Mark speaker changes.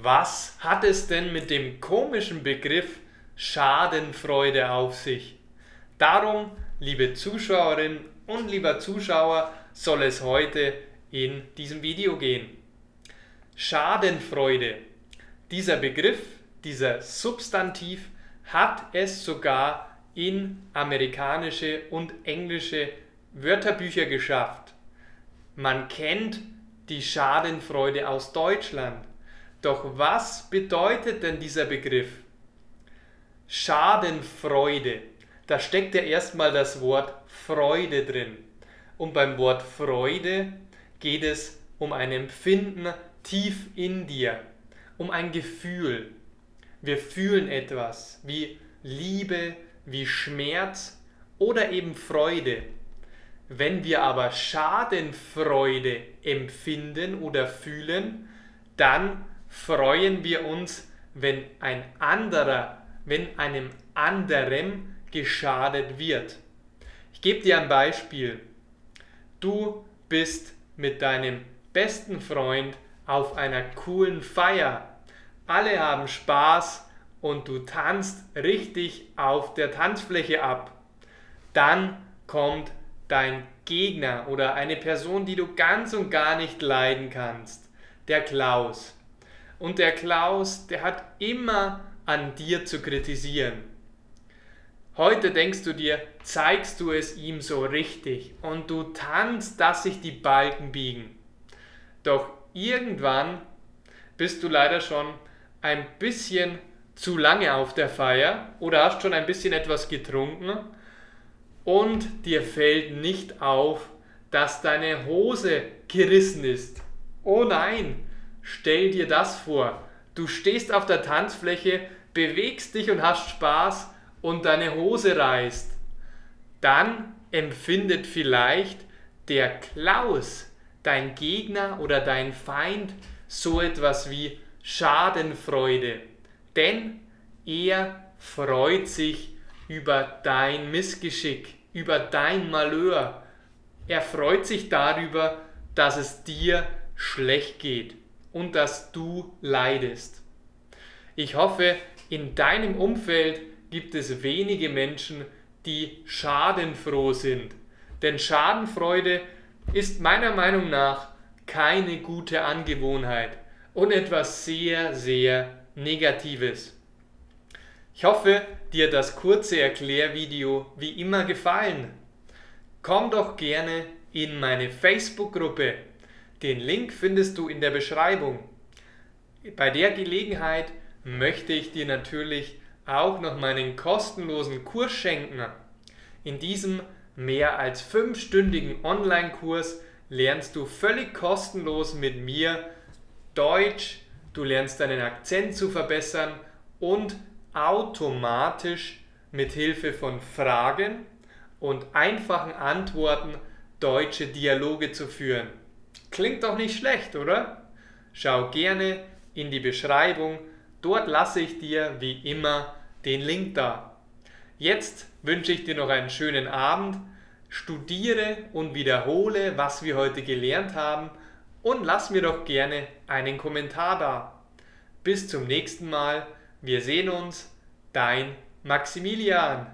Speaker 1: Was hat es denn mit dem komischen Begriff Schadenfreude auf sich? Darum, liebe Zuschauerinnen und lieber Zuschauer, soll es heute in diesem Video gehen. Schadenfreude. Dieser Begriff, dieser Substantiv hat es sogar in amerikanische und englische Wörterbücher geschafft. Man kennt die Schadenfreude aus Deutschland. Doch was bedeutet denn dieser Begriff? Schadenfreude. Da steckt ja erstmal das Wort Freude drin. Und beim Wort Freude geht es um ein Empfinden tief in dir, um ein Gefühl. Wir fühlen etwas wie Liebe, wie Schmerz oder eben Freude. Wenn wir aber Schadenfreude empfinden oder fühlen, dann freuen wir uns, wenn ein anderer, wenn einem anderem geschadet wird. Ich gebe dir ein Beispiel. Du bist mit deinem besten Freund auf einer coolen Feier. Alle haben Spaß und du tanzt richtig auf der Tanzfläche ab. Dann kommt dein Gegner oder eine Person, die du ganz und gar nicht leiden kannst, der Klaus. Und der Klaus, der hat immer an dir zu kritisieren. Heute denkst du dir, zeigst du es ihm so richtig und du tanzt, dass sich die Balken biegen. Doch irgendwann bist du leider schon ein bisschen zu lange auf der Feier oder hast schon ein bisschen etwas getrunken und dir fällt nicht auf, dass deine Hose gerissen ist. Oh nein, Stell dir das vor. Du stehst auf der Tanzfläche, bewegst dich und hast Spaß und deine Hose reißt. Dann empfindet vielleicht der Klaus, dein Gegner oder dein Feind, so etwas wie Schadenfreude. Denn er freut sich über dein Missgeschick, über dein Malheur. Er freut sich darüber, dass es dir schlecht geht und dass du leidest. Ich hoffe, in deinem Umfeld gibt es wenige Menschen, die schadenfroh sind. Denn Schadenfreude ist meiner Meinung nach keine gute Angewohnheit und etwas sehr, sehr Negatives. Ich hoffe, dir das kurze Erklärvideo wie immer gefallen. Komm doch gerne in meine Facebook-Gruppe den Link findest du in der Beschreibung. Bei der Gelegenheit möchte ich dir natürlich auch noch meinen kostenlosen Kurs schenken. In diesem mehr als fünfstündigen Online-Kurs lernst du völlig kostenlos mit mir Deutsch, du lernst deinen Akzent zu verbessern und automatisch mit Hilfe von Fragen und einfachen Antworten deutsche Dialoge zu führen. Klingt doch nicht schlecht, oder? Schau gerne in die Beschreibung, dort lasse ich dir wie immer den Link da. Jetzt wünsche ich dir noch einen schönen Abend, studiere und wiederhole, was wir heute gelernt haben und lass mir doch gerne einen Kommentar da. Bis zum nächsten Mal, wir sehen uns, dein Maximilian.